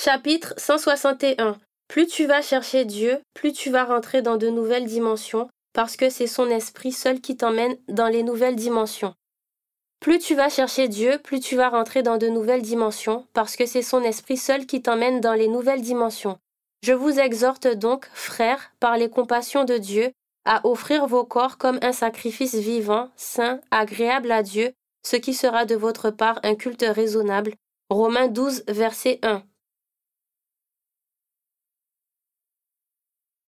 Chapitre 161 Plus tu vas chercher Dieu, plus tu vas rentrer dans de nouvelles dimensions, parce que c'est son esprit seul qui t'emmène dans les nouvelles dimensions. Plus tu vas chercher Dieu, plus tu vas rentrer dans de nouvelles dimensions, parce que c'est son esprit seul qui t'emmène dans les nouvelles dimensions. Je vous exhorte donc, frères, par les compassions de Dieu, à offrir vos corps comme un sacrifice vivant, saint, agréable à Dieu, ce qui sera de votre part un culte raisonnable. Romains 12, verset 1.